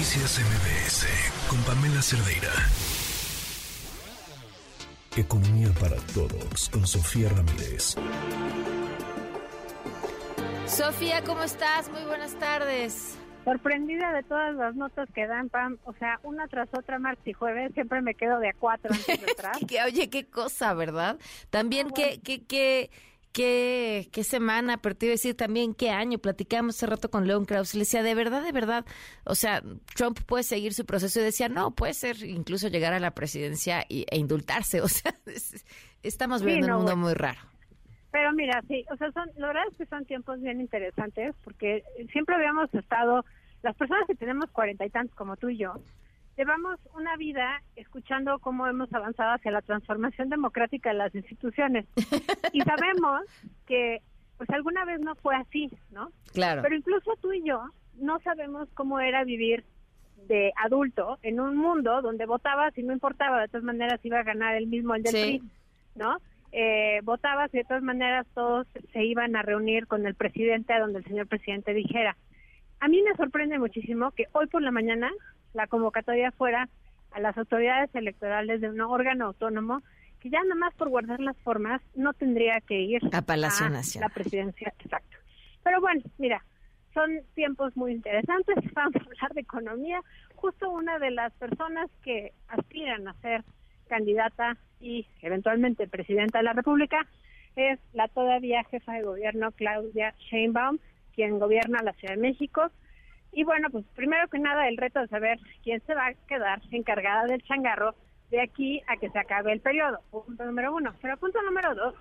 Noticias MBS con Pamela Cerdeira. Economía para todos con Sofía Ramírez. Sofía, ¿cómo estás? Muy buenas tardes. Sorprendida de todas las notas que dan, Pam. O sea, una tras otra, martes y jueves, siempre me quedo de a cuatro antes de atrás. oye, qué cosa, ¿verdad? También, ah, qué, qué, qué, qué, qué semana, pero te iba a decir también qué año. Platicamos hace rato con Leon Krauss y le decía, de verdad, de verdad, o sea, Trump puede seguir su proceso y decía, no, puede ser incluso llegar a la presidencia y, e indultarse. O sea, estamos viviendo un mundo muy raro. Pero mira, sí, o sea, son, la verdad es que son tiempos bien interesantes porque siempre habíamos estado, las personas que tenemos cuarenta y tantos como tú y yo, llevamos una vida escuchando cómo hemos avanzado hacia la transformación democrática de las instituciones. Y sabemos que, pues alguna vez no fue así, ¿no? Claro. Pero incluso tú y yo no sabemos cómo era vivir de adulto en un mundo donde votabas y no importaba, de todas maneras iba a ganar el mismo el del PRI, ¿no? eh, votabas y de todas maneras todos se iban a reunir con el presidente a donde el señor presidente dijera. A mí me sorprende muchísimo que hoy por la mañana la convocatoria fuera a las autoridades electorales de un órgano autónomo que ya nada más por guardar las formas no tendría que ir a Palacio Nacional. La presidencia, exacto. Pero bueno, mira, son tiempos muy interesantes, vamos a hablar de economía. Justo una de las personas que aspiran a ser candidata y eventualmente presidenta de la República es la todavía jefa de gobierno Claudia Sheinbaum, quien gobierna la Ciudad de México. Y bueno, pues primero que nada el reto de saber quién se va a quedar encargada del changarro de aquí a que se acabe el periodo, punto número uno. Pero punto número dos,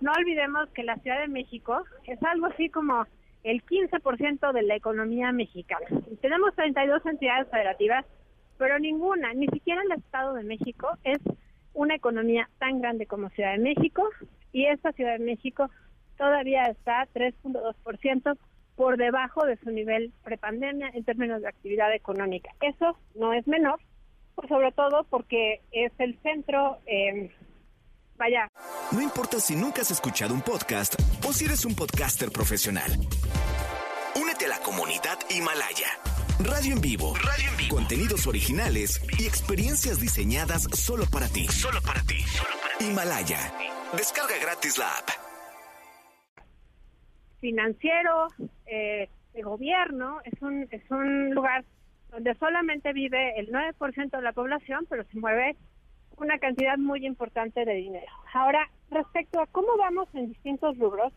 no olvidemos que la Ciudad de México es algo así como el 15% de la economía mexicana. tenemos 32 entidades federativas pero ninguna, ni siquiera el Estado de México es una economía tan grande como Ciudad de México y esta Ciudad de México todavía está 3.2% por debajo de su nivel prepandemia en términos de actividad económica. Eso no es menor, pues sobre todo porque es el centro, eh, vaya. No importa si nunca has escuchado un podcast o si eres un podcaster profesional. Únete a la comunidad Himalaya. Radio en vivo. Radio en vivo. Contenidos originales y experiencias diseñadas solo para ti. Solo para ti. Himalaya. Descarga gratis la app. Financiero, eh, de gobierno, es un, es un lugar donde solamente vive el 9% de la población, pero se mueve una cantidad muy importante de dinero. Ahora, respecto a cómo vamos en distintos rubros,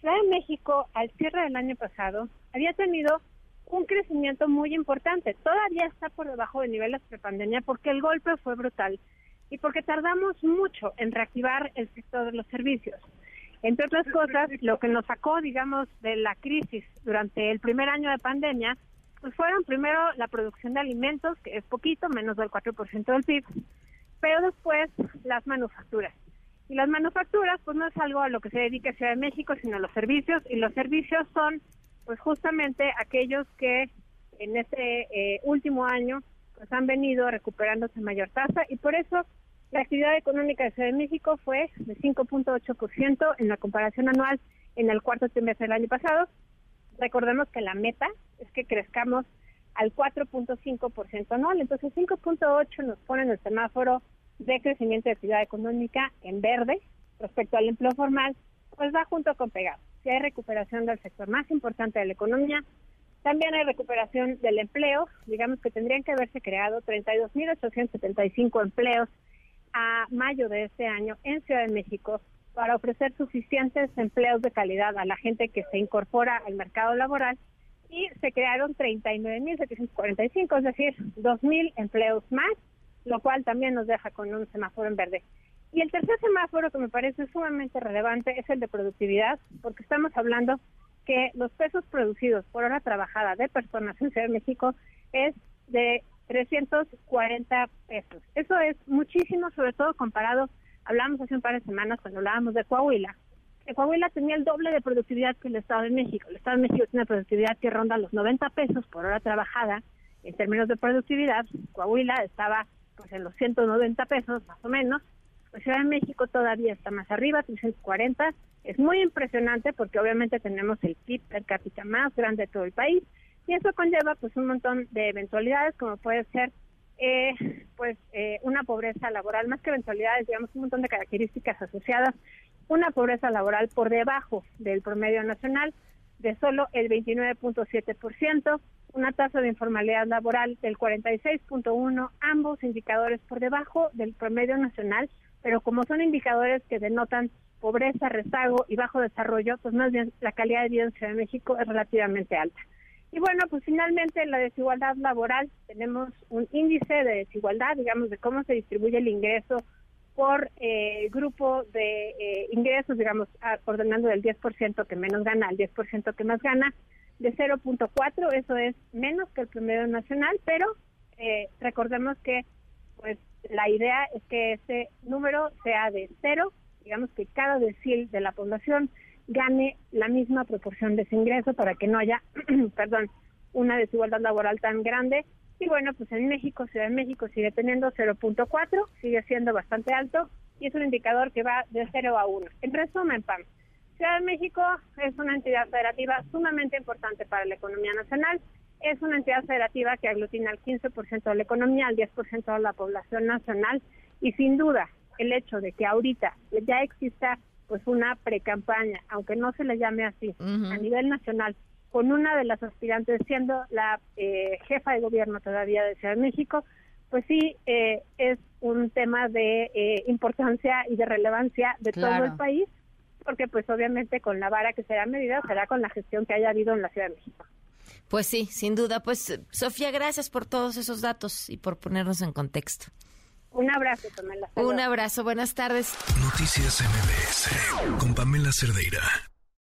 Ciudad de México, al cierre del año pasado, había tenido un crecimiento muy importante. Todavía está por debajo de niveles prepandemia porque el golpe fue brutal y porque tardamos mucho en reactivar el sector de los servicios. Entre otras cosas, lo que nos sacó, digamos, de la crisis durante el primer año de pandemia, pues fueron primero la producción de alimentos, que es poquito, menos del 4% del PIB, pero después las manufacturas. Y las manufacturas, pues no es algo a lo que se dedica Ciudad de México, sino a los servicios, y los servicios son pues justamente aquellos que en este eh, último año pues han venido recuperándose mayor tasa y por eso la actividad económica de Ciudad de México fue de 5.8% en la comparación anual en el cuarto trimestre del año pasado. Recordemos que la meta es que crezcamos al 4.5% anual, entonces 5.8 nos pone en el semáforo de crecimiento de actividad económica en verde respecto al empleo formal, pues va junto con pegado. Si hay recuperación del sector más importante de la economía, también hay recuperación del empleo, digamos que tendrían que haberse creado 32.875 empleos a mayo de este año en Ciudad de México para ofrecer suficientes empleos de calidad a la gente que se incorpora al mercado laboral y se crearon 39.745, es decir, 2.000 empleos más, lo cual también nos deja con un semáforo en verde. Y el tercer semáforo que me parece sumamente relevante es el de productividad, porque estamos hablando que los pesos producidos por hora trabajada de personas en Ciudad de México es de 340 pesos. Eso es muchísimo, sobre todo comparado, hablamos hace un par de semanas cuando hablábamos de Coahuila, Coahuila tenía el doble de productividad que el Estado de México. El Estado de México tiene una productividad que ronda los 90 pesos por hora trabajada. En términos de productividad, Coahuila estaba pues en los 190 pesos más o menos la Ciudad de México todavía está más arriba, 340. Es muy impresionante porque obviamente tenemos el PIB per cápita más grande de todo el país Y eso conlleva pues un montón de eventualidades, como puede ser eh, pues eh, una pobreza laboral, más que eventualidades, digamos un montón de características asociadas, una pobreza laboral por debajo del promedio nacional de solo el 29.7%, una tasa de informalidad laboral del 46.1, ambos indicadores por debajo del promedio nacional, pero como son indicadores que denotan pobreza, rezago y bajo desarrollo, pues más bien la calidad de vida en Ciudad de México es relativamente alta. Y bueno, pues finalmente la desigualdad laboral, tenemos un índice de desigualdad, digamos, de cómo se distribuye el ingreso por eh, grupo de eh, ingresos, digamos, ordenando del 10% que menos gana al 10% que más gana, de 0.4, eso es menos que el promedio nacional, pero eh, recordemos que pues la idea es que ese número sea de cero, digamos que cada decil de la población gane la misma proporción de ese ingreso para que no haya, perdón, una desigualdad laboral tan grande. Y bueno, pues en México, Ciudad de México sigue teniendo 0.4, sigue siendo bastante alto y es un indicador que va de 0 a 1. En resumen, PAM, Ciudad de México es una entidad federativa sumamente importante para la economía nacional. Es una entidad federativa que aglutina el 15% de la economía, el 10% de la población nacional y sin duda el hecho de que ahorita ya exista pues una precampaña, aunque no se le llame así, a nivel nacional, con una de las aspirantes siendo la eh, jefa de gobierno todavía de Ciudad de México, pues sí eh, es un tema de eh, importancia y de relevancia de todo el país porque pues obviamente con la vara que será medida será con la gestión que haya habido en la Ciudad de México. Pues sí, sin duda. Pues Sofía, gracias por todos esos datos y por ponernos en contexto. Un abrazo, Pamela. Un abrazo, buenas tardes. Noticias MBS con Pamela Cerdeira.